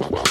The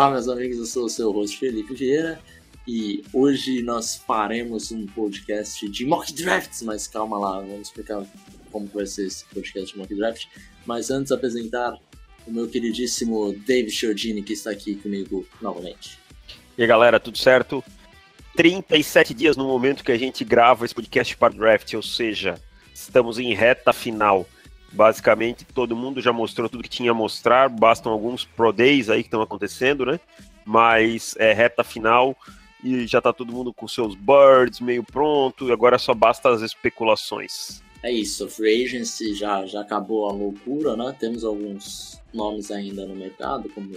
Olá, meus amigos, eu sou o seu host Felipe Vieira e hoje nós faremos um podcast de mock drafts, mas calma lá, vamos explicar como vai ser esse podcast de mock draft. Mas antes, apresentar o meu queridíssimo David Chiodini, que está aqui comigo novamente. E aí, galera, tudo certo? 37 dias no momento que a gente grava esse podcast para draft, ou seja, estamos em reta final. Basicamente, todo mundo já mostrou tudo que tinha a mostrar, bastam alguns Pro Days aí que estão acontecendo, né? Mas é reta final e já tá todo mundo com seus birds meio pronto, e agora só basta as especulações. É isso, Free Agency já, já acabou a loucura, né? Temos alguns nomes ainda no mercado, como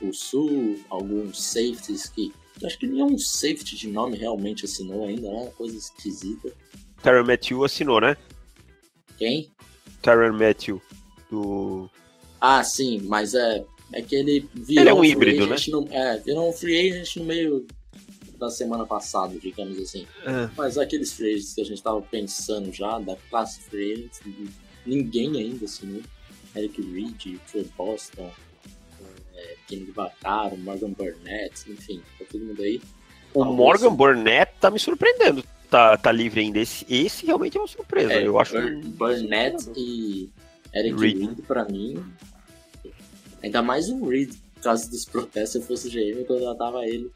o Sul, alguns safeties que. Acho que nenhum safety de nome realmente assinou ainda, né? Coisa esquisita. Terry Matthew assinou, né? Quem? Tyron Matthew do. Ah, sim, mas é, é que ele virou Ele é um free híbrido, né? No, é, virou um free agent no meio da semana passada, digamos assim. É. Mas aqueles free agents que a gente tava pensando já, da classe free agents, ninguém ainda assinou. Eric Reed, Troy Boston, é, Kenny Vaccaro, Morgan Burnett, enfim, tá todo mundo aí. O Morgan Burnett tá me surpreendendo. Tá, tá livre ainda. Esse, esse realmente é uma surpresa. É, eu acho. Bur- Burnett e Eric Reed. Reed, pra mim. Ainda mais o Reed, por causa dos protestos, se eu fosse GM, eu contratava ele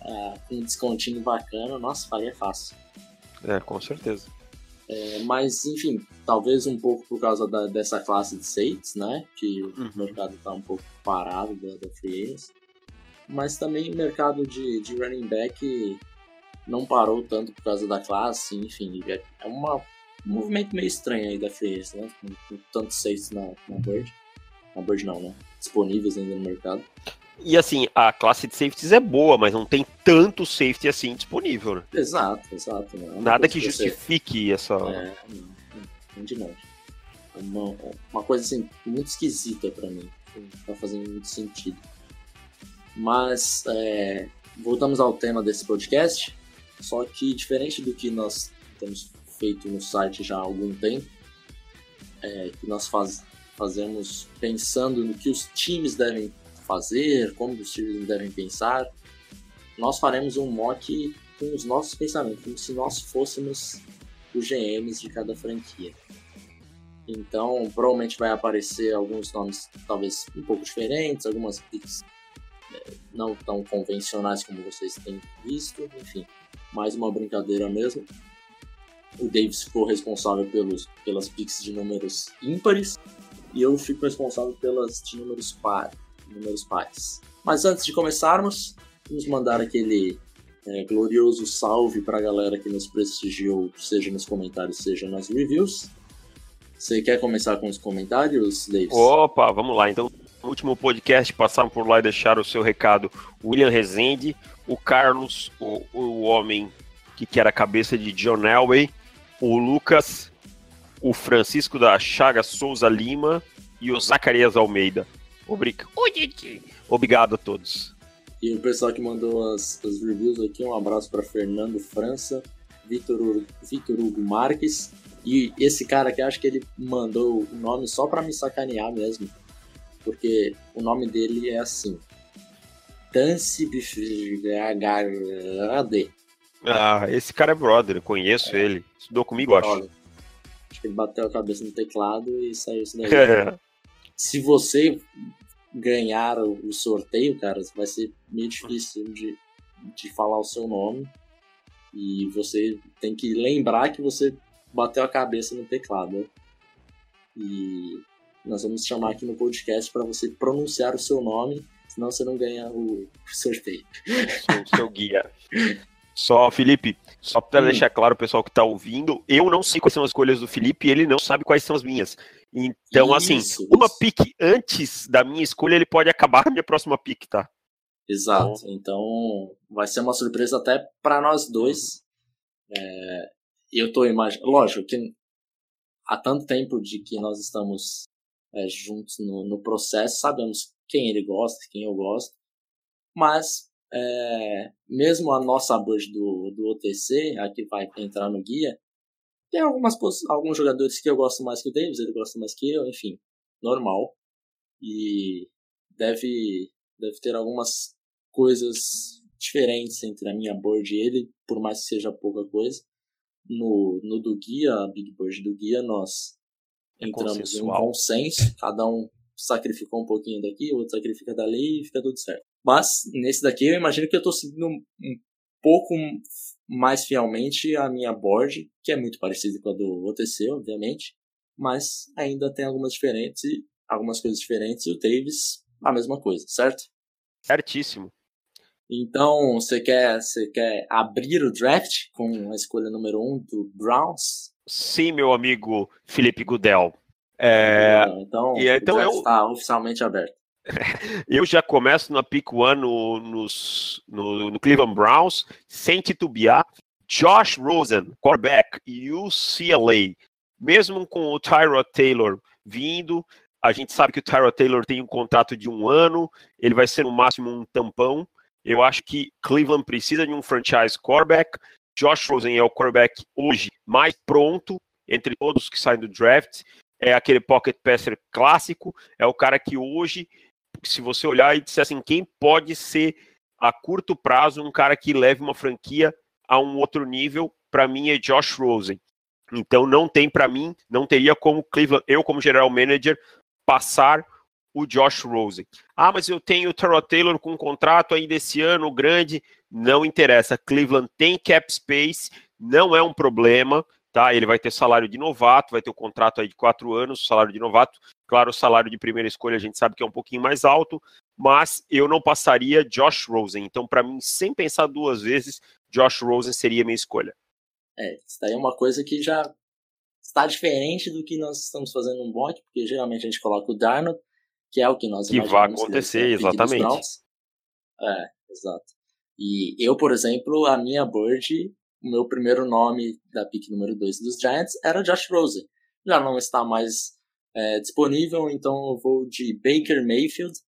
ah, com um descontinho bacana, nossa, faria fácil. É, com certeza. É, mas, enfim, talvez um pouco por causa da- dessa classe de safeties, né? Que o Uhum. mercado tá um pouco parado da, da free. Mas também o mercado de, de running back não parou tanto por causa da classe, enfim, é é uma, um movimento meio estranho aí da free né? Com, com tantos safeties na, na Bird. Na Bird não, né? Disponíveis ainda no mercado. E assim, a classe de safeties é boa, mas não tem tanto safety assim disponível, né? Exato, exato. Uma Nada que você- justifique essa. É, não, de longe. Uma, uma coisa assim, muito esquisita pra mim. Não tá fazendo muito sentido. Mas, é, voltamos ao tema desse podcast. Só que, diferente do que nós temos feito no site já há algum tempo, é, que nós faz, fazemos pensando no que os times devem fazer, como os times devem pensar, nós faremos um mock com os nossos pensamentos, como se nós fôssemos os GMs de cada franquia. Então, provavelmente vai aparecer alguns nomes talvez um pouco diferentes, algumas picks eh, não tão convencionais como vocês têm visto, enfim, mais uma brincadeira mesmo. O Davis ficou responsável pelos, pelas picks de números ímpares e eu fico responsável pelas de números, par, números pares. Mas antes de começarmos, vamos mandar aquele é, glorioso salve para a galera que nos prestigiou, seja nos comentários, seja nas reviews. Você quer começar com os comentários, Davis? Opa, vamos lá. Então, no último podcast passaram por lá e deixaram o seu recado o William Rezende, o Carlos, o, o homem que quer a cabeça de John Elway, o Lucas, o Francisco da Chaga Souza Lima e o Zacarias Almeida. Obrig... Obrigado a todos. E o pessoal que mandou as, as reviews aqui, um abraço para Fernando França, Vitor, Vitor Hugo Marques e esse cara que acho que ele mandou o nome só para me sacanear mesmo, porque o nome dele é assim. Tansi Bifragade. Ah, esse cara é brother, eu conheço ele. Estudou comigo, acho. Olha, acho que ele bateu a cabeça no teclado e saiu isso daí. É. Se você ganhar o o sorteio, cara, vai ser meio difícil de, de falar o seu nome. E você tem que lembrar que você bateu a cabeça no teclado. né? E nós vamos chamar aqui no podcast para você pronunciar o seu nome, senão você não ganha o sorteio. sou seu guia. Só, Felipe, só para Hum. deixar claro o pessoal que tá ouvindo, eu não sei quais são as escolhas do Felipe e ele não sabe quais são as minhas. Então, assim, Isso, uma isso. pique antes da minha escolha, ele pode acabar a minha próxima pique, tá? Exato. Então, então vai ser uma surpresa até para nós dois. É, eu tô imaginando. Lógico que há tanto tempo de que nós estamos é, juntos no, no processo, sabemos quem ele gosta, quem eu gosto. Mas, é, mesmo a nossa board do, do OTC, a que vai entrar no guia, tem algumas, alguns jogadores que eu gosto mais que o Davis, ele gosta mais que eu, enfim, normal. E deve, deve ter algumas coisas diferentes entre a minha board e ele, por mais que seja pouca coisa. No, no do guia, a Big Board do guia, nós entramos em um consenso, cada um sacrificou um pouquinho daqui, o outro sacrifica dali e fica tudo certo. Mas nesse daqui eu imagino que eu estou seguindo um, pouco mais fielmente a minha board, que é muito parecida com a do OTC, obviamente, mas ainda tem algumas diferentes algumas coisas diferentes e o Davis a mesma coisa, certo? Certíssimo. Então, você quer, você quer abrir o draft com a escolha número 1 um do Browns? Sim, meu amigo Felipe Gudel. É... Então, e, então eu... está oficialmente aberto. eu já começo na pick one no, nos, no, no Cleveland Browns, sem titubear. Josh Rosen, quarterback, UCLA. Mesmo com o Tyrod Taylor vindo, a gente sabe que o Tyrod Taylor tem um contrato de um ano, ele vai ser no máximo um tampão. Eu acho que Cleveland precisa de um franchise quarterback. Josh Rosen é o quarterback hoje mais pronto entre todos que saem do draft. É aquele pocket passer clássico. É o cara que hoje, se você olhar e disser assim, quem pode ser a curto prazo um cara que leve uma franquia a um outro nível, para mim é Josh Rosen. Então não tem para mim, não teria como Cleveland, eu como general manager passar o Josh Rosen. Ah, mas eu tenho o Terrell Taylor com um contrato ainda esse ano grande. Não interessa. Cleveland tem cap space, não é um problema, tá? Ele vai ter salário de novato, vai ter o um contrato aí de quatro anos, salário de novato. Claro, o salário de primeira escolha a gente sabe que é um pouquinho mais alto, mas eu não passaria Josh Rosen. Então, para mim, sem pensar duas vezes, Josh Rosen seria minha escolha. É, isso daí é uma coisa que já está diferente do que nós estamos fazendo no bot, porque geralmente a gente coloca o Darnold, que é o que nós que vai acontecer, exatamente. É, exato. E eu, por exemplo, a minha board, o meu primeiro nome da pick número 2 dos Giants era Josh Rosen. Já não está mais é, disponível, então eu vou de Baker Mayfield,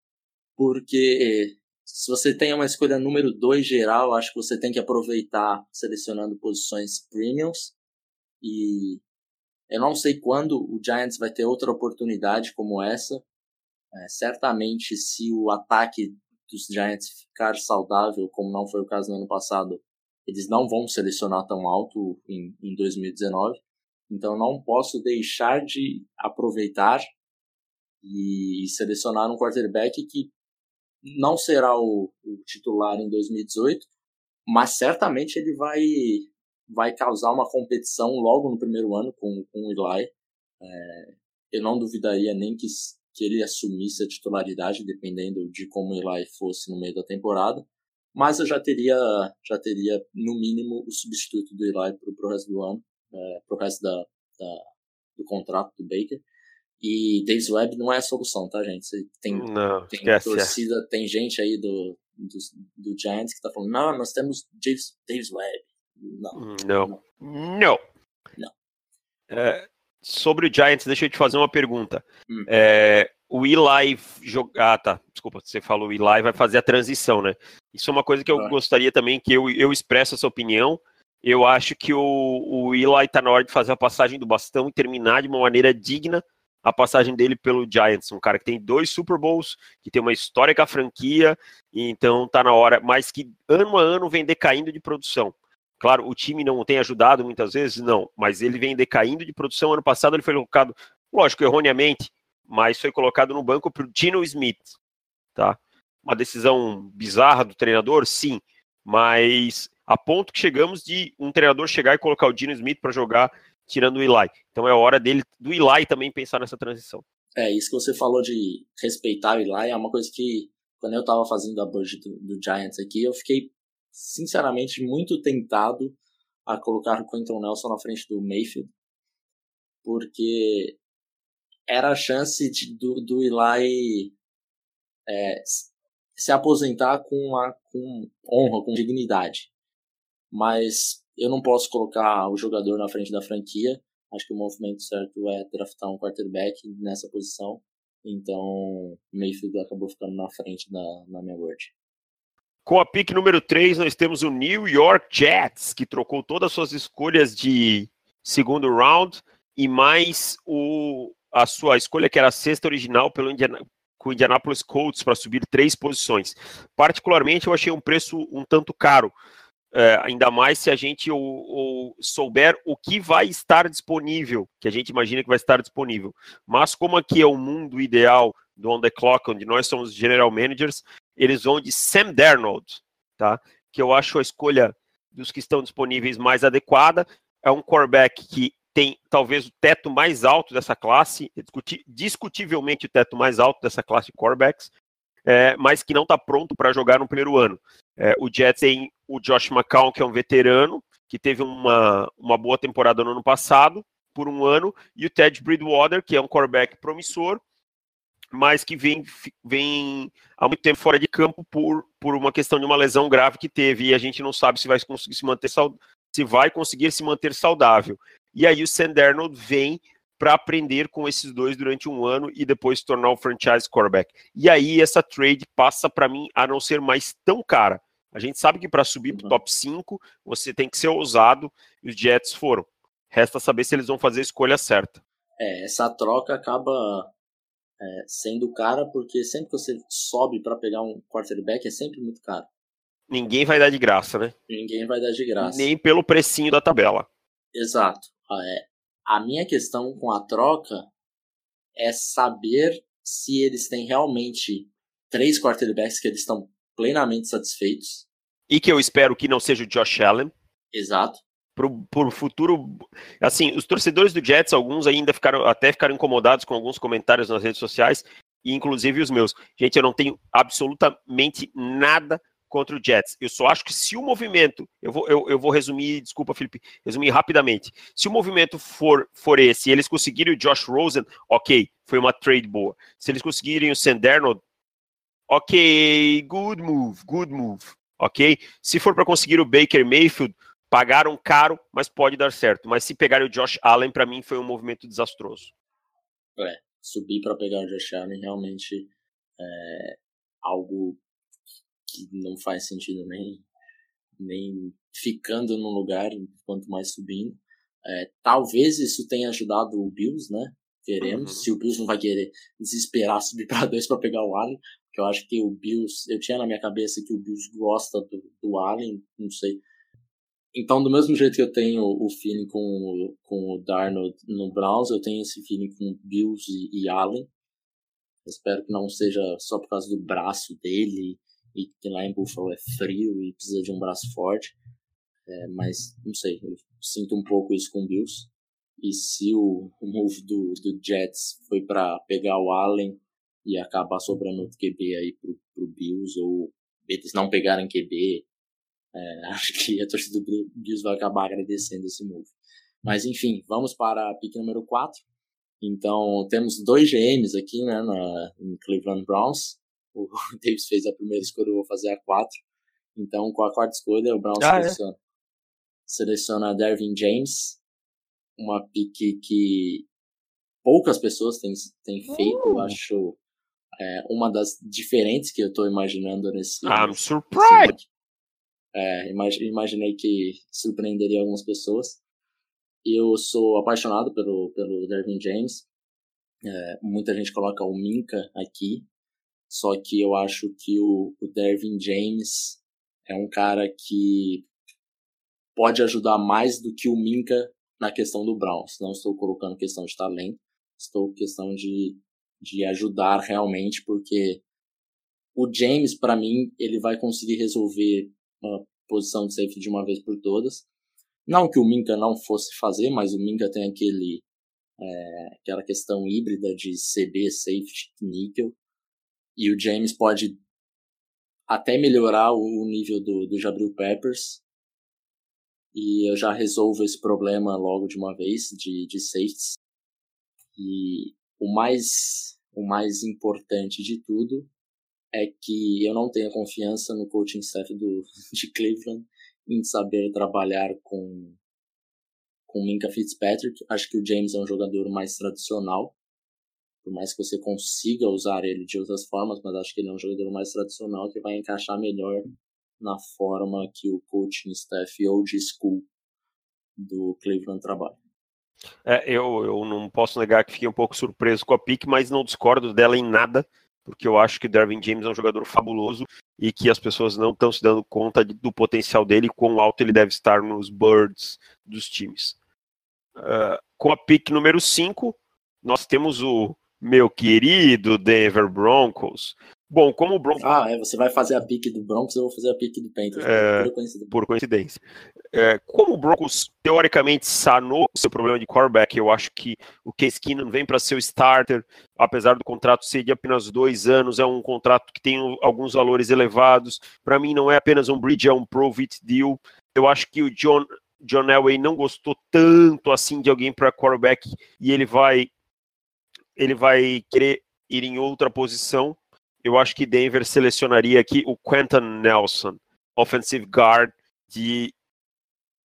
porque se você tem uma escolha número 2 geral, acho que você tem que aproveitar selecionando posições premiums. E eu não sei quando o Giants vai ter outra oportunidade como essa. É, certamente, se o ataque dos Giants ficar saudável, como não foi o caso no ano passado, eles não vão selecionar tão alto em, em 2019. Então, não posso deixar de aproveitar e selecionar um quarterback que não será o, o titular em 2018, mas certamente ele vai vai causar uma competição logo no primeiro ano com, com o Eli. É, eu não duvidaria nem que que ele assumisse a titularidade, dependendo de como Eli fosse no meio da temporada. Mas eu já teria, já teria no mínimo, o substituto do Eli para o resto do ano, é, para o resto da, da, do contrato do Baker. E Davis Webb não é a solução, tá, gente? Você tem, não, tem torcida, tem gente aí do, do, do Giants que tá falando, não, nós temos Davis, Davis Webb. Não. Não. Não. não. É, sobre o Giants, deixa eu te fazer uma pergunta. Hum. É, o Eli jogar. Ah, tá. Desculpa, você falou o Eli vai fazer a transição, né? Isso é uma coisa que eu ah. gostaria também que eu, eu expresso essa opinião. Eu acho que o, o Eli tá na hora de fazer a passagem do bastão e terminar de uma maneira digna a passagem dele pelo Giants, um cara que tem dois Super Bowls, que tem uma história com a franquia, e então tá na hora, mas que ano a ano vem decaindo de produção. Claro, o time não tem ajudado muitas vezes, não, mas ele vem decaindo de produção. Ano passado ele foi colocado, lógico, erroneamente, mas foi colocado no banco o Dino Smith, tá? Uma decisão bizarra do treinador, sim, mas a ponto que chegamos de um treinador chegar e colocar o Dino Smith para jogar, tirando o Eli. Então é hora dele, do Eli também pensar nessa transição. É, isso que você falou de respeitar o Eli é uma coisa que, quando eu estava fazendo a budget do, do Giants aqui, eu fiquei sinceramente, muito tentado a colocar o Quentin Nelson na frente do Mayfield, porque era a chance de, do, do Eli é, se aposentar com, a, com honra, com dignidade. Mas eu não posso colocar o jogador na frente da franquia. Acho que o movimento certo é draftar um quarterback nessa posição. Então, Mayfield acabou ficando na frente da, na minha board. Com a pick número 3, nós temos o New York Jets, que trocou todas as suas escolhas de segundo round e mais o, a sua escolha, que era a sexta original, pelo Indiana, com o Indianapolis Colts para subir três posições. Particularmente, eu achei um preço um tanto caro, é, ainda mais se a gente ou, ou souber o que vai estar disponível, que a gente imagina que vai estar disponível. Mas como aqui é o mundo ideal do On The Clock, onde nós somos general managers, eles vão de Sam Darnold, tá? que eu acho a escolha dos que estão disponíveis mais adequada. É um quarterback que tem talvez o teto mais alto dessa classe, discutivelmente o teto mais alto dessa classe de quarterbacks, é, mas que não está pronto para jogar no primeiro ano. É, o Jets tem o Josh McCown, que é um veterano, que teve uma, uma boa temporada no ano passado, por um ano, e o Ted Bridgewater, que é um quarterback promissor, mas que vem, vem há muito tempo fora de campo por, por uma questão de uma lesão grave que teve, e a gente não sabe se vai conseguir se manter se vai conseguir se manter saudável. E aí o Sandernold vem para aprender com esses dois durante um ano e depois se tornar o franchise quarterback. E aí essa trade passa para mim a não ser mais tão cara. A gente sabe que para subir para o uhum. top 5, você tem que ser ousado, e os Jets foram. Resta saber se eles vão fazer a escolha certa. É, essa troca acaba é, sendo cara, porque sempre que você sobe para pegar um quarterback é sempre muito caro. Ninguém vai dar de graça, né? Ninguém vai dar de graça. Nem pelo precinho da tabela. Exato. É, a minha questão com a troca é saber se eles têm realmente três quarterbacks que eles estão plenamente satisfeitos. E que eu espero que não seja o Josh Allen. Exato. Para o futuro. Assim, os torcedores do Jets, alguns ainda ficaram até ficaram incomodados com alguns comentários nas redes sociais, e inclusive os meus. Gente, eu não tenho absolutamente nada contra o Jets. Eu só acho que se o movimento, eu vou, eu, eu vou resumir, desculpa, Felipe, resumir rapidamente. Se o movimento for, for esse, e eles conseguirem o Josh Rosen, ok, foi uma trade boa. Se eles conseguirem o Sanderno, ok, good move, good move, ok? Se for para conseguir o Baker Mayfield, pagaram caro, mas pode dar certo. Mas se pegarem o Josh Allen, para mim foi um movimento desastroso. É, subir para pegar o Josh Allen realmente é algo que não faz sentido nem, nem ficando no lugar, quanto mais subindo. É, talvez isso tenha ajudado o Bills, né? Queremos. Uhum. Se o Bills não vai querer desesperar subir para dois para pegar o Allen, porque eu acho que o Bills, eu tinha na minha cabeça que o Bills gosta do, do Allen, não sei. Então, do mesmo jeito que eu tenho o feeling com, com o Darnold no Browns, eu tenho esse feeling com Bills e, e Allen. Espero que não seja só por causa do braço dele e que lá em Buffalo é frio e precisa de um braço forte. É, mas, não sei, eu sinto um pouco isso com o Bills. E se o, o move do, do Jets foi para pegar o Allen e acabar sobrando outro QB aí pro, pro Bills, ou eles não pegarem QB, é, acho que a torcida do Bills vai acabar agradecendo esse move. Mas enfim, vamos para a pick número 4. Então, temos dois GMs aqui, né, na, em Cleveland Browns o Davis fez a primeira escolha, eu vou fazer a quatro. Então, com a quarta escolha, o Browns ah, seleciona, é? seleciona Dervin James, uma pique que poucas pessoas têm, têm feito, uh. eu acho é, uma das diferentes que eu estou imaginando nesse. I'm surprised! É, imaginei que surpreenderia algumas pessoas. Eu sou apaixonado pelo, pelo Dervin James. É, muita gente coloca o Minka aqui, só que eu acho que o, o Dervin James é um cara que pode ajudar mais do que o Minka na questão do Browns. Não estou colocando questão de talento, estou questão de, de ajudar realmente, porque o James, para mim, ele vai conseguir resolver a posição de safety de uma vez por todas. Não que o Minka não fosse fazer, mas o Minka tem aquele é, aquela questão híbrida de CB, safety, níquel. E o James pode até melhorar o nível do, do Jabril Peppers. E eu já resolvo esse problema logo de uma vez, de, de safeties. E o mais, o mais importante de tudo é que eu não tenho confiança no coaching staff do, de Cleveland em saber trabalhar com com Minka Fitzpatrick. Acho que o James é um jogador mais tradicional, por mais que você consiga usar ele de outras formas, mas acho que ele é um jogador mais tradicional que vai encaixar melhor na forma que o coaching staff old school do Cleveland trabalha. É, eu, eu não posso negar que fiquei um pouco surpreso com a pick, mas não discordo dela em nada, porque eu acho que o Dervin James é um jogador fabuloso e que as pessoas não estão se dando conta do potencial dele e quão alto ele deve estar nos birds dos times. Uh, com a pick número 5, nós temos o meu querido Denver Broncos, Bom, como o Broncos. Ah, é, você vai fazer a pique do Broncos, eu vou fazer a pique do Panthers. É, por coincidência. Por coincidência. É, como o Broncos teoricamente sanou seu problema de quarterback, eu acho que o Case Keenum vem para ser o starter, apesar do contrato ser de apenas dois anos, é um contrato que tem alguns valores elevados. Para mim, não é apenas um bridge, é um profit deal. Eu acho que o John, John Elway não gostou tanto assim de alguém para quarterback e ele vai ele vai querer ir em outra posição eu acho que Denver selecionaria aqui o Quentin Nelson, offensive guard de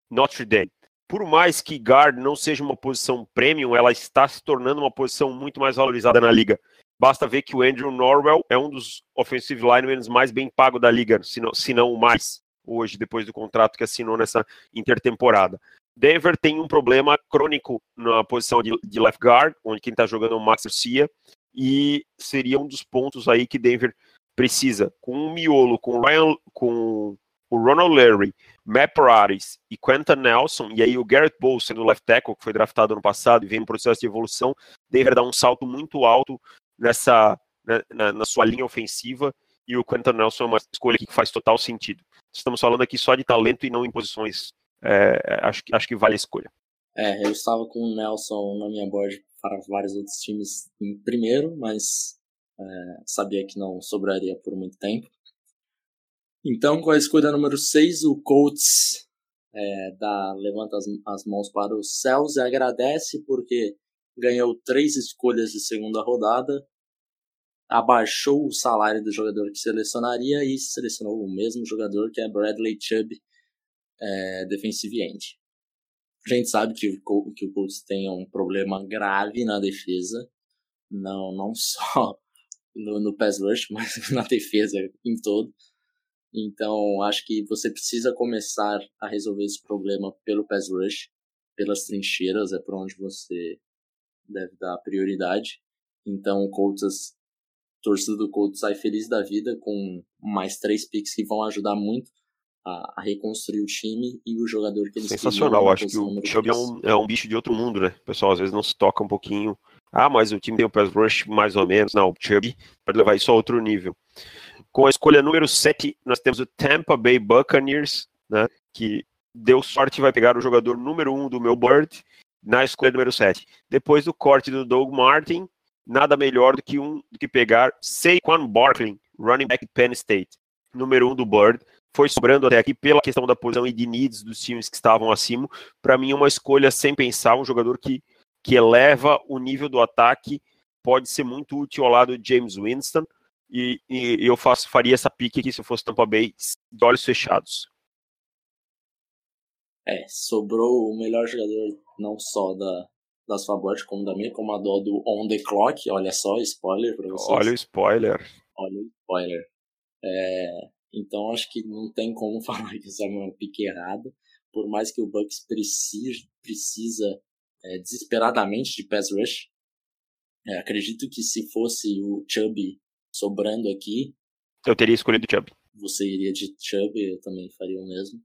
Notre Dame. Por mais que guard não seja uma posição premium, ela está se tornando uma posição muito mais valorizada na liga. Basta ver que o Andrew Norwell é um dos offensive linemen mais bem pagos da liga, se não, se não o mais, hoje, depois do contrato que assinou nessa intertemporada. Denver tem um problema crônico na posição de, de left guard, onde quem está jogando é o Max Garcia, e seria um dos pontos aí que Denver precisa. Com o miolo, com o, Ryan, com o Ronald Larry, Matt Paradis e Quentin Nelson, e aí o Garrett Bowles sendo left tackle, que foi draftado ano passado e vem em processo de evolução, Denver dá um salto muito alto nessa na, na, na sua linha ofensiva, e o Quentin Nelson é uma escolha que faz total sentido. Estamos falando aqui só de talento e não em posições. É, acho, acho que vale a escolha. É, eu estava com o Nelson na minha board para vários outros times em primeiro, mas é, sabia que não sobraria por muito tempo. Então, com a escolha número 6, o Colts é, dá, levanta as, as mãos para os céus e agradece porque ganhou três escolhas de segunda rodada, abaixou o salário do jogador que selecionaria e selecionou o mesmo jogador que é Bradley Chubb, é, defensive end. A gente sabe que o, que o Colts tem um problema grave na defesa, não, não só no, no pass rush, mas na defesa em todo. Então, acho que você precisa começar a resolver esse problema pelo pass rush, pelas trincheiras, é para onde você deve dar prioridade. Então, o Colts, torcida do Colts sai feliz da vida com mais três picks que vão ajudar muito a, a, reconstruir o time e o jogador que eles Sensacional, acho que o Chubb é um, é um bicho de outro mundo, né? O pessoal às vezes não se toca um pouquinho. Ah, mas o time tem o pass rush mais ou menos. Não, o Chubb pode levar isso a outro nível. Com a escolha número 7, nós temos o Tampa Bay Buccaneers, né? Que deu sorte e vai pegar o jogador número 1 do meu board na escolha número 7. Depois do corte do Doug Martin, nada melhor do que um do que pegar Saquon Barkley, running back Penn State, número 1 do board foi sobrando até aqui pela questão da posição e de needs dos times que estavam acima. Para mim, é uma escolha sem pensar, um jogador que, que eleva o nível do ataque, pode ser muito útil ao lado de James Winston. E, e eu faço, faria essa pique aqui se eu fosse Tampa Bay de olhos fechados. É, sobrou o melhor jogador não só da, da sua board, como da minha, como a do, do On The Clock. Olha só, spoiler para vocês. Olha o spoiler. Olha o spoiler. É, então acho que não tem como falar que essa é uma pique errada. Por mais que o Bucks precise, precisa é, desesperadamente de pass rush. É, acredito que se fosse o Chubb sobrando aqui. Eu teria escolhido Chubb. Você iria de Chubb, eu também faria o mesmo.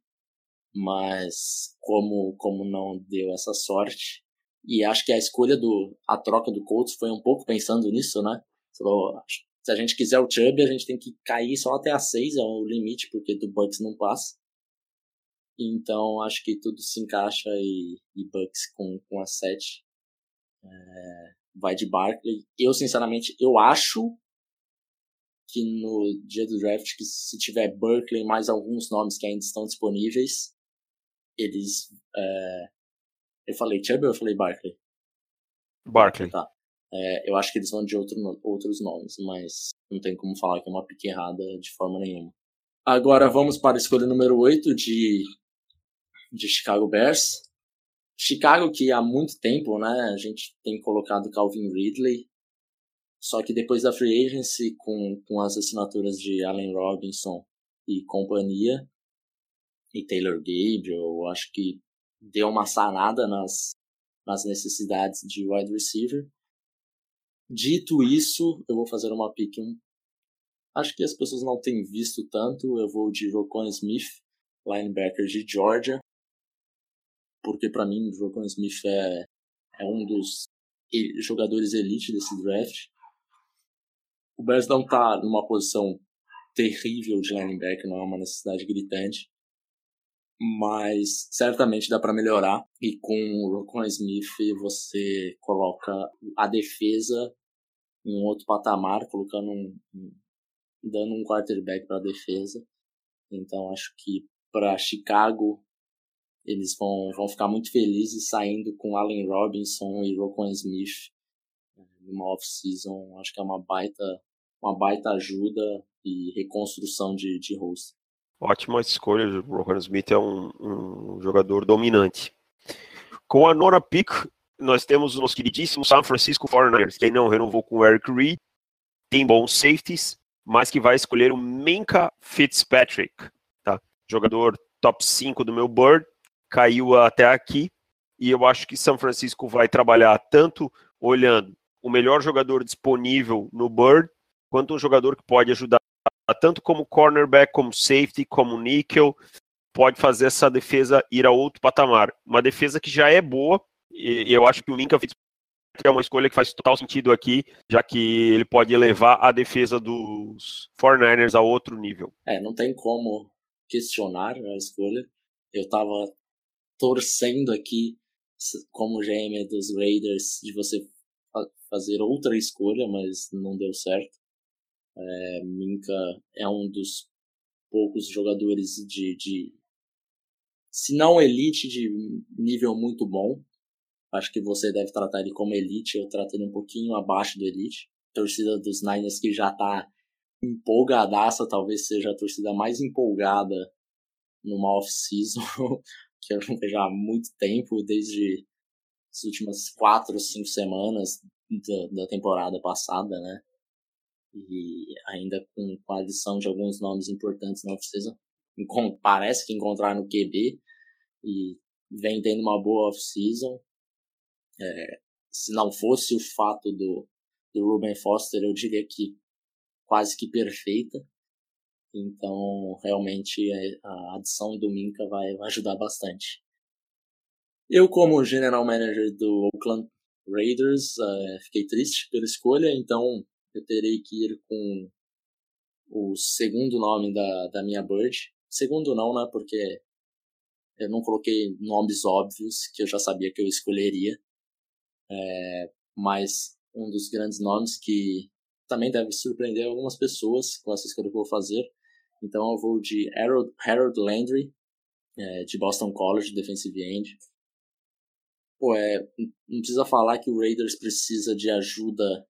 Mas como, como não deu essa sorte. E acho que a escolha do. a troca do Colts foi um pouco pensando nisso, né? Falou, se a gente quiser o Chubb, a gente tem que cair só até a 6, é o limite, porque do Bucks não passa. Então acho que tudo se encaixa e, e Bucks com, com a 7 é, vai de Barkley. Eu, sinceramente, eu acho que no dia do draft, que se tiver Berkeley mais alguns nomes que ainda estão disponíveis, eles. É... Eu falei Chubb ou eu falei Barkley? Barkley. Tá. É, eu acho que eles vão de outro, outros nomes, mas não tem como falar que é uma pique errada de forma nenhuma. Agora vamos para a escolha número 8 de, de Chicago Bears. Chicago, que há muito tempo, né, a gente tem colocado Calvin Ridley, só que depois da free agency, com, com as assinaturas de Allen Robinson e companhia, e Taylor Gabriel, acho que deu uma sanada nas, nas necessidades de wide receiver. Dito isso, eu vou fazer uma pick. Acho que as pessoas não têm visto tanto. Eu vou de Rocon Smith, linebacker de Georgia. Porque para mim, Rocon Smith é, é um dos jogadores elite desse draft. O Bears não tá numa posição terrível de linebacker, não é uma necessidade gritante mas certamente dá para melhorar. E com o Rocon Smith você coloca a defesa em um outro patamar, colocando um, dando um quarterback para a defesa. Então acho que para Chicago eles vão, vão ficar muito felizes saindo com Allen Robinson e Rocon Smith eh, numa off-season. Acho que é uma baita, uma baita ajuda e reconstrução de, de roster. Ótima escolha, o Rohan Smith é um, um, jogador dominante. Com a nona pick, nós temos o nosso queridíssimo San Francisco 49ers, que não renovou com o Eric Reed, tem bons safeties, mas que vai escolher o Minka Fitzpatrick, tá? Jogador top 5 do meu board, caiu até aqui, e eu acho que São Francisco vai trabalhar tanto olhando o melhor jogador disponível no board, quanto um jogador que pode ajudar tanto como cornerback, como safety, como nickel, pode fazer essa defesa ir a outro patamar. Uma defesa que já é boa, e eu acho que o Minka é uma escolha que faz total sentido aqui, já que ele pode elevar a defesa dos 49ers a outro nível. É, não tem como questionar a escolha. Eu tava torcendo aqui, como GM dos Raiders, de você fazer outra escolha, mas não deu certo. É, Minka é um dos poucos jogadores de, de, se não elite, de nível muito bom. Acho que você deve tratar ele como elite, eu trato ele um pouquinho abaixo do elite. A torcida dos Niners que já tá empolgadaça, talvez seja a torcida mais empolgada numa off-season que eu não vejo há muito tempo, desde as últimas quatro, cinco semanas da, da temporada passada, né? e ainda com, com a adição de alguns nomes importantes na off-season. Parece que encontraram no QB e vem tendo uma boa off-season. É, se não fosse o fato do, do Ruben Foster, eu diria que quase que perfeita. Então, realmente, é, a adição do Minka vai, vai ajudar bastante. Eu, como general manager do Oakland Raiders, uh, fiquei triste pela escolha, então eu terei que ir com o segundo nome da, da minha bird. Segundo não, né? Porque eu não coloquei nomes óbvios que eu já sabia que eu escolheria. É, mas um dos grandes nomes que também deve surpreender algumas pessoas com essa escolha que eu vou fazer. Então eu vou de Harold, Harold Landry, é, de Boston College, defensive end. Pô, é, não precisa falar que o Raiders precisa de ajuda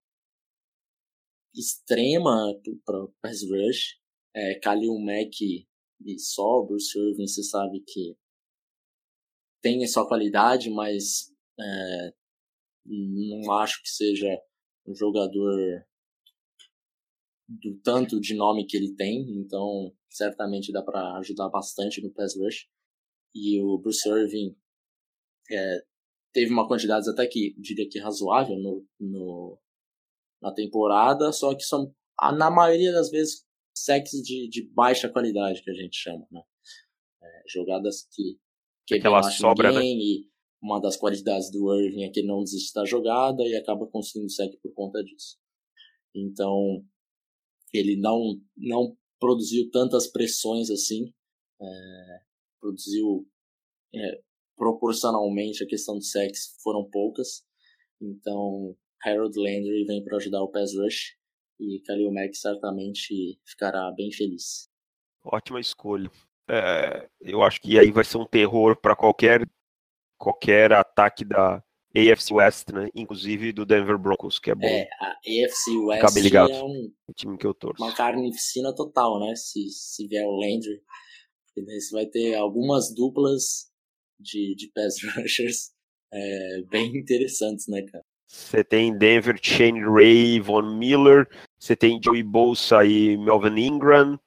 extrema para pass rush. É, Kalil Mack e só, Bruce Irving, você sabe que tem a sua qualidade, mas é, não acho que seja um jogador do tanto de nome que ele tem, então certamente dá para ajudar bastante no pass rush. E o Bruce Irving é, teve uma quantidade até que diria que razoável no, no na temporada, só que são, na maioria das vezes, sacks de, de baixa qualidade, que a gente chama, né? É, jogadas que, que Aquela sobra, né? e uma das qualidades do Irving é que ele não desiste da jogada e acaba conseguindo sec por conta disso. Então, ele não, não produziu tantas pressões assim, é, produziu é, proporcionalmente a questão de sex foram poucas, então Harold Landry vem para ajudar o pass rush e Khalil Mack certamente ficará bem feliz. Ótima escolha. É, eu acho que aí vai ser um terror para qualquer qualquer ataque da, AFC West, né? Inclusive do Denver Broncos, que é bom. É, a AFC West ligado. é um, o time que eu torço. uma carnificina total, né? Se, se vier o Landry. Porque daí você vai ter algumas duplas de, de pass rushers é, bem interessantes, né, cara? Você tem Denver, Shane Ray, Von Miller. Você tem Joey Bolsa e Melvin Ingram.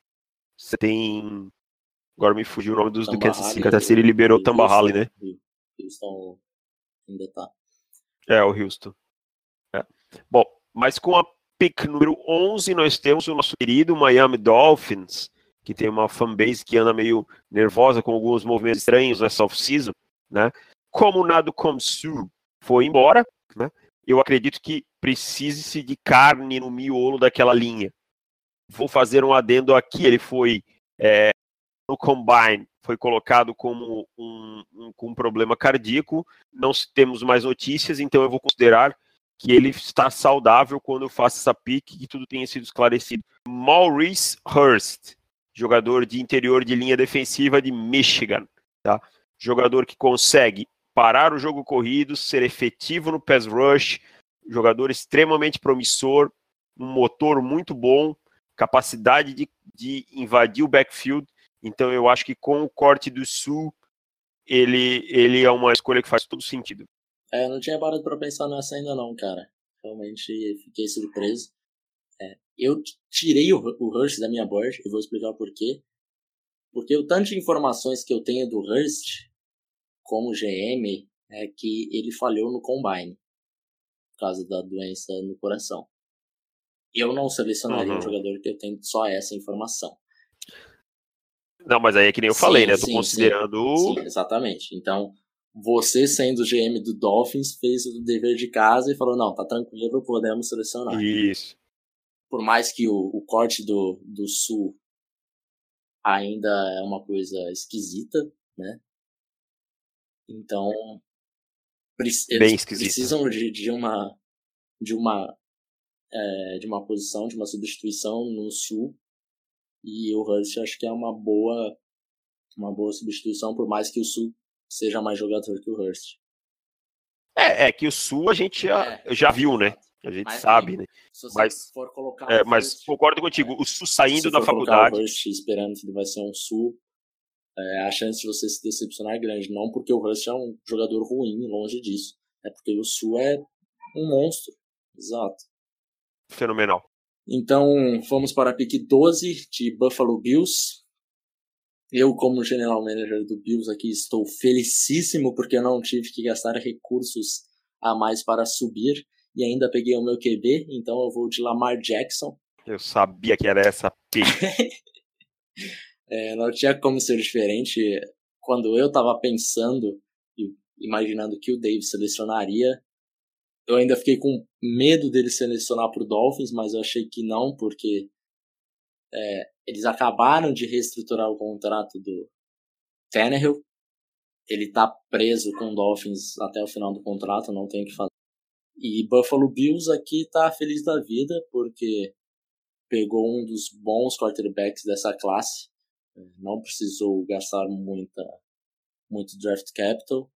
Você tem. Agora me fugiu o nome dos do Kansas City. Kansas City liberou o Tamba Halley, né? Houston ainda tá. É, o Houston. É. Bom, mas com a pick número 11, nós temos o nosso querido Miami Dolphins, que tem uma fanbase que anda meio nervosa com alguns movimentos estranhos nessa off-season, né? Como o Nado Komsu foi embora, né? Eu acredito que precise-se de carne no miolo daquela linha. Vou fazer um adendo aqui, ele foi é, no Combine, foi colocado como um, um, com um problema cardíaco, não temos mais notícias, então eu vou considerar que ele está saudável quando eu faço essa pique, que tudo tenha sido esclarecido. Maurice Hurst, jogador de interior de linha defensiva de Michigan, tá? Jogador que consegue parar o jogo corrido, ser efetivo no pass rush, jogador extremamente promissor, um motor muito bom, capacidade de, de invadir o backfield. Então eu acho que com o corte do Sul, ele, ele é uma escolha que faz todo sentido. É, eu não tinha parado para pensar nessa ainda não, cara. Realmente fiquei surpreso. É, eu tirei o, o Hurst da minha board e vou explicar por quê. Porque o tanto de informações que eu tenho do Hurst como GM é que ele falhou no combine por causa da doença no coração. Eu não selecionaria uhum. um jogador que eu tenho só essa informação. Não, mas aí é que nem eu sim, falei, né? Tô sim, considerando. Sim, exatamente. Então, você sendo GM do Dolphins fez o dever de casa e falou: não, tá tranquilo, podemos selecionar. Isso. Por mais que o, o corte do, do Sul ainda é uma coisa esquisita, né? Então, Bem esquisito. precisam de, de uma de uma é, de uma posição, de uma substituição no sul. E o Hurst acho que é uma boa uma boa substituição, por mais que o sul seja mais jogador que o Hurst. É, é que o sul a gente já, é, já viu, né? A gente mas, sabe, né? mas, for colocar é, mas Hurst, concordo contigo, o sul saindo da faculdade. O Hurst esperando que ele vai ser um sul, é, a chance de você se decepcionar é grande. Não porque o Hurst é um jogador ruim, longe disso. É porque o Sul é um monstro. Exato. Fenomenal. Então, vamos para a pick 12 de Buffalo Bills. Eu, como general manager do Bills aqui, estou felicíssimo porque eu não tive que gastar recursos a mais para subir e ainda peguei o meu QB, então eu vou de Lamar Jackson. Eu sabia que era essa pick. É, não tinha como ser diferente. Quando eu estava pensando e imaginando que o Dave selecionaria, eu ainda fiquei com medo dele selecionar para o Dolphins, mas eu achei que não, porque é, eles acabaram de reestruturar o contrato do Tannehill. Ele está preso com o Dolphins até o final do contrato, não tem o que fazer. E Buffalo Bills aqui está feliz da vida, porque pegou um dos bons quarterbacks dessa classe não precisou gastar muita, muito draft capital.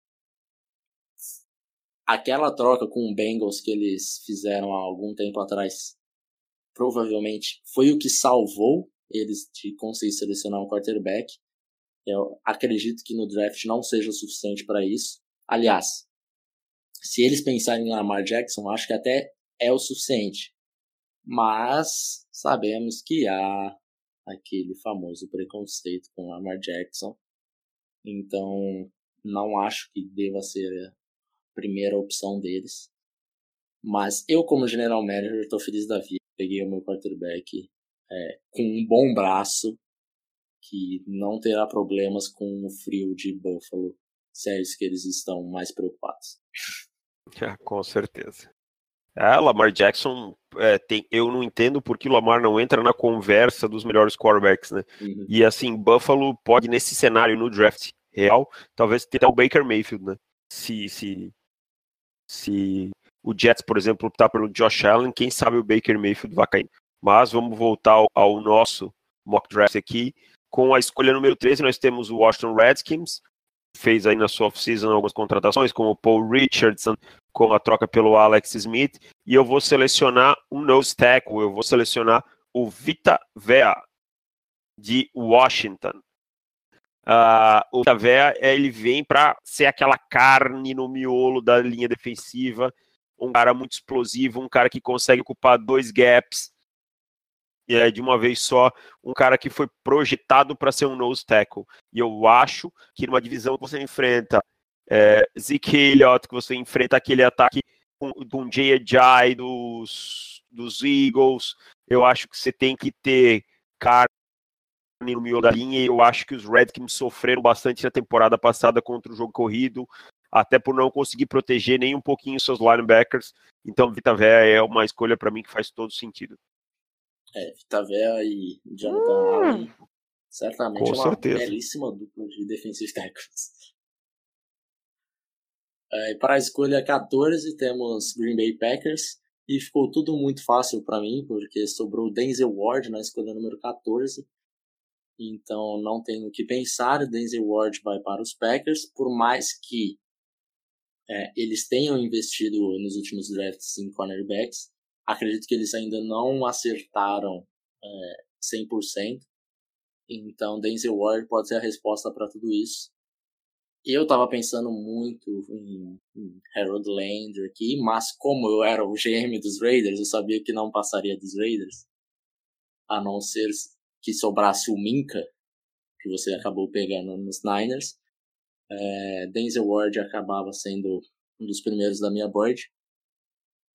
Aquela troca com o Bengals que eles fizeram há algum tempo atrás provavelmente foi o que salvou eles de conseguir selecionar um quarterback. Eu acredito que no draft não seja o suficiente para isso. Aliás, se eles pensarem em Lamar Jackson, acho que até é o suficiente. Mas sabemos que há aquele famoso preconceito com Lamar Jackson. Então, não acho que deva ser primeira opção deles. Mas eu, como general manager, estou feliz da vida. Peguei o meu quarterback é, com um bom braço, que não terá problemas com o frio de Buffalo, se é isso que eles estão mais preocupados. É, com certeza. É, Lamar Jackson, é, tem, eu não entendo porque o Lamar não entra na conversa dos melhores quarterbacks, né? Uhum. E assim, Buffalo pode, nesse cenário, no draft real, talvez ter o Baker Mayfield, né? Se, se, se o Jets, por exemplo, optar pelo Josh Allen, quem sabe o Baker Mayfield vai cair. Mas vamos voltar ao, nosso mock draft aqui. Com a escolha número 13, nós temos o Washington Redskins. fez aí na sua off-season algumas contratações, como o Paul Richardson, com a troca pelo Alex Smith, e eu vou selecionar um nose tackle, eu vou selecionar o Vita Vea, de Washington. Uh, o Vita Vea, ele vem para ser aquela carne no miolo da linha defensiva, um cara muito explosivo, um cara que consegue ocupar dois gaps, é de uma vez só um cara que foi projetado para ser um nose tackle. E eu acho que numa divisão que você enfrenta é, Zeke Elliott, que você enfrenta aquele ataque com, com Jay Ajay dos, dos Eagles, eu acho que você tem que ter carne no miolo da linha, e eu acho que os Redskins sofreram bastante na temporada passada contra o jogo corrido, até por não conseguir proteger nem um pouquinho seus linebackers. Então, Vita Véia é uma escolha para mim que faz todo sentido. É, Vitavel e Jonathan hum, Allen, certamente com é uma certeza. belíssima dupla de defensive tackles. É, para a escolha 14 temos Green Bay Packers e ficou tudo muito fácil para mim porque sobrou Denzel Ward na escolha número 14. Então não tenho o que pensar, Denzel Ward vai para os Packers, por mais que é, eles tenham investido nos últimos drafts em cornerbacks, Acredito que eles ainda não acertaram é, 100%. Então, Denzel Ward pode ser a resposta para tudo isso. Eu estava pensando muito em, em, Harold Landry aqui, mas como eu era o GM dos Raiders, eu sabia que não passaria dos Raiders. A não ser que sobrasse o Minka, que você acabou pegando nos Niners. É, Denzel Ward acabava sendo um dos primeiros da minha board.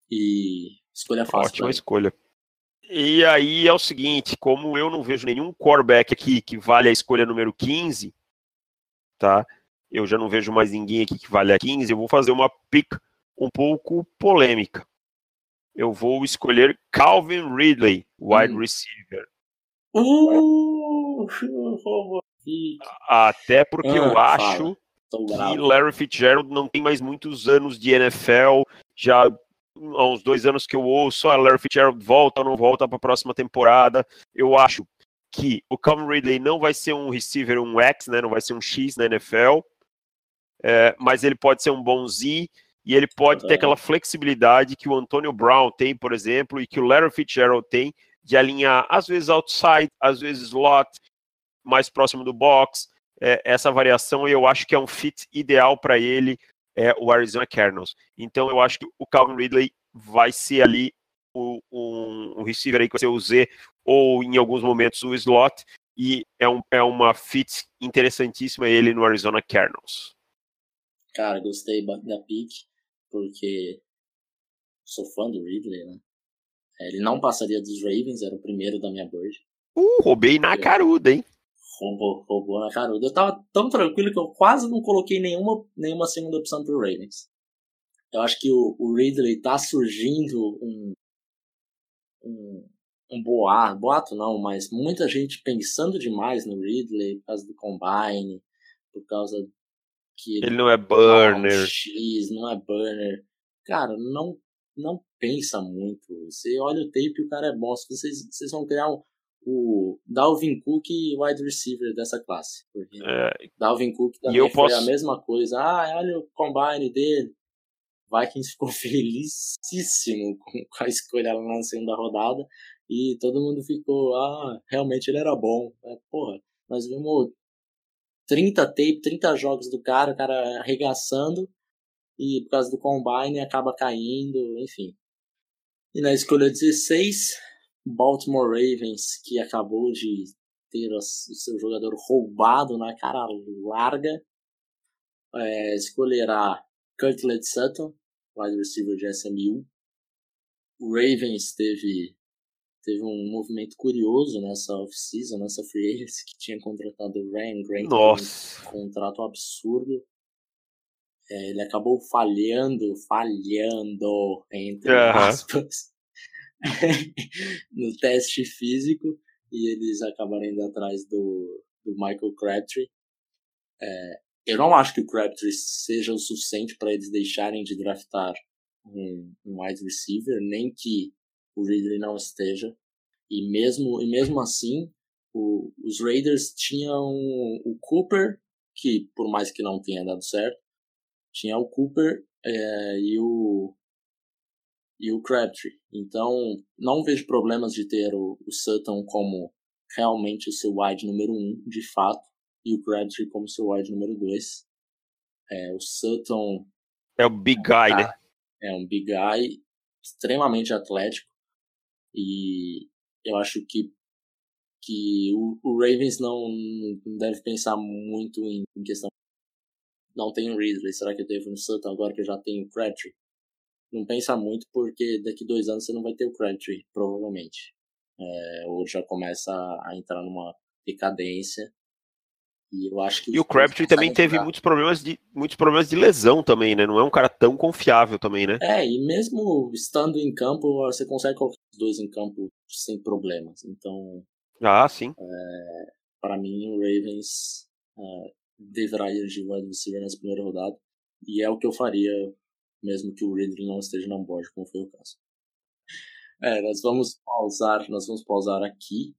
E Escolha fácil. Ótima escolha. E aí é o seguinte, como eu não vejo nenhum quarterback aqui que vale a escolha número 15, tá? Eu já não vejo mais ninguém aqui que vale a 15, eu vou fazer uma pick um pouco polêmica. Eu vou escolher Calvin Ridley, wide hum. receiver. Uh, Até porque ah, eu acho que Larry Fitzgerald não tem mais muitos anos de NFL, já há uns dois anos que eu ouço, a Larry Fitzgerald volta ou não volta para a próxima temporada. Eu acho que o Calvin Ridley não vai ser um receiver, um X, né? Não vai ser um X na NFL. É, mas ele pode ser um bom Z e ele pode ter aquela flexibilidade que o Antonio Brown tem, por exemplo, e que o Larry Fitzgerald tem de alinhar às vezes outside, às vezes slot, mais próximo do box. É, essa variação eu acho que é um fit ideal para ele é o Arizona Cardinals. Então eu acho que o Calvin Ridley vai ser ali o, um, um receiver aí que vai ser o Z ou em alguns momentos o slot e é, um, é uma fit interessantíssima ele no Arizona Cardinals. Cara, gostei da pick porque sou fã do Ridley, né? É, ele não passaria dos Ravens, era o primeiro da minha board. Uh, roubei na caruda, hein? roubou, roubou na caruda. Eu tava tão tranquilo que eu quase não coloquei nenhuma, nenhuma segunda opção pro Ravens. Eu acho que o, o Ridley tá surgindo um, um, um boato, boato não, mas muita gente pensando demais no Ridley por causa do Combine, por causa que ele, ele não é burner. X, não é burner. Cara, não não pensa muito. Você olha o tape e o cara é bom. Vocês, vocês vão criar um, o Dalvin Cook wide receiver dessa classe. É, Dalvin Cook também foi posso... a mesma coisa. Ah, olha o combine dele. Vikings ficou felicíssimo com a escolha lá na segunda rodada e todo mundo ficou, ah, realmente ele era bom. É, porra, nós vimos 30 tape, 30 jogos do cara, o cara arregaçando e por causa do combine acaba caindo, enfim. E na escolha 16, Baltimore Ravens, que acabou de ter o seu jogador roubado na cara larga, é, escolherá Curtlet Sutton, wide receiver de SMU. O Ravens teve, teve um movimento curioso nessa off-season, nessa free agency, que tinha contratado o Ryan Grant Nossa. um contrato absurdo. É, ele acabou falhando, falhando, entre aspas, no teste físico e eles acabaram indo atrás do, do Michael Crabtree. É, eu não acho que o Crabtree seja o suficiente para eles deixarem de draftar um, um wide receiver, nem que o Ridley não esteja. E mesmo, e mesmo assim, o, os Raiders tinham o Cooper, que por mais que não tenha dado certo, tinha o Cooper é, e o e o Crabtree. Então, não vejo problemas de ter o, o Sutton como realmente o seu wide número um, de fato, e o Crabtree como seu wide número dois. É, o Sutton é o big guy, né? É um big guy extremamente atlético e eu acho que que o, o Ravens não, não, deve pensar muito em, em, questão não tem o Ridley, será que eu devo no Sutton agora que eu já tenho o Crabtree? Não pensa muito porque daqui dois anos você não vai ter o Crabtree, provavelmente. É, ou já começa a entrar numa decadência e eu acho que e o Crabtree também teve muitos problemas de muitos problemas de lesão também, né? Não é um cara tão confiável também, né? É, e mesmo estando em campo, você consegue colocar os dois em campo sem problemas. Então, ah, sim. É, para mim, o Ravens é, deverá ir de wide receiver nessa primeira rodada. E é o que eu faria, mesmo que o Ridley não esteja na board, como foi o caso. É, nós vamos pausar, nós vamos pausar aqui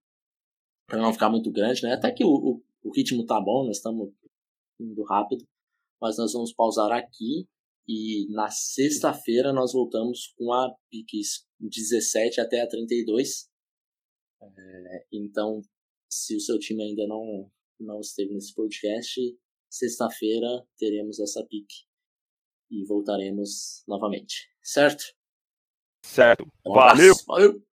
para não ficar muito grande, né? Até que o, o o ritmo tá bom, nós estamos indo rápido, mas nós vamos pausar aqui e na sexta-feira nós voltamos com a piques 17 até a 32. É, então, se o seu time ainda não, não esteve nesse podcast, sexta-feira teremos essa pique e voltaremos novamente, certo? Certo. Um Valeu! Valeu!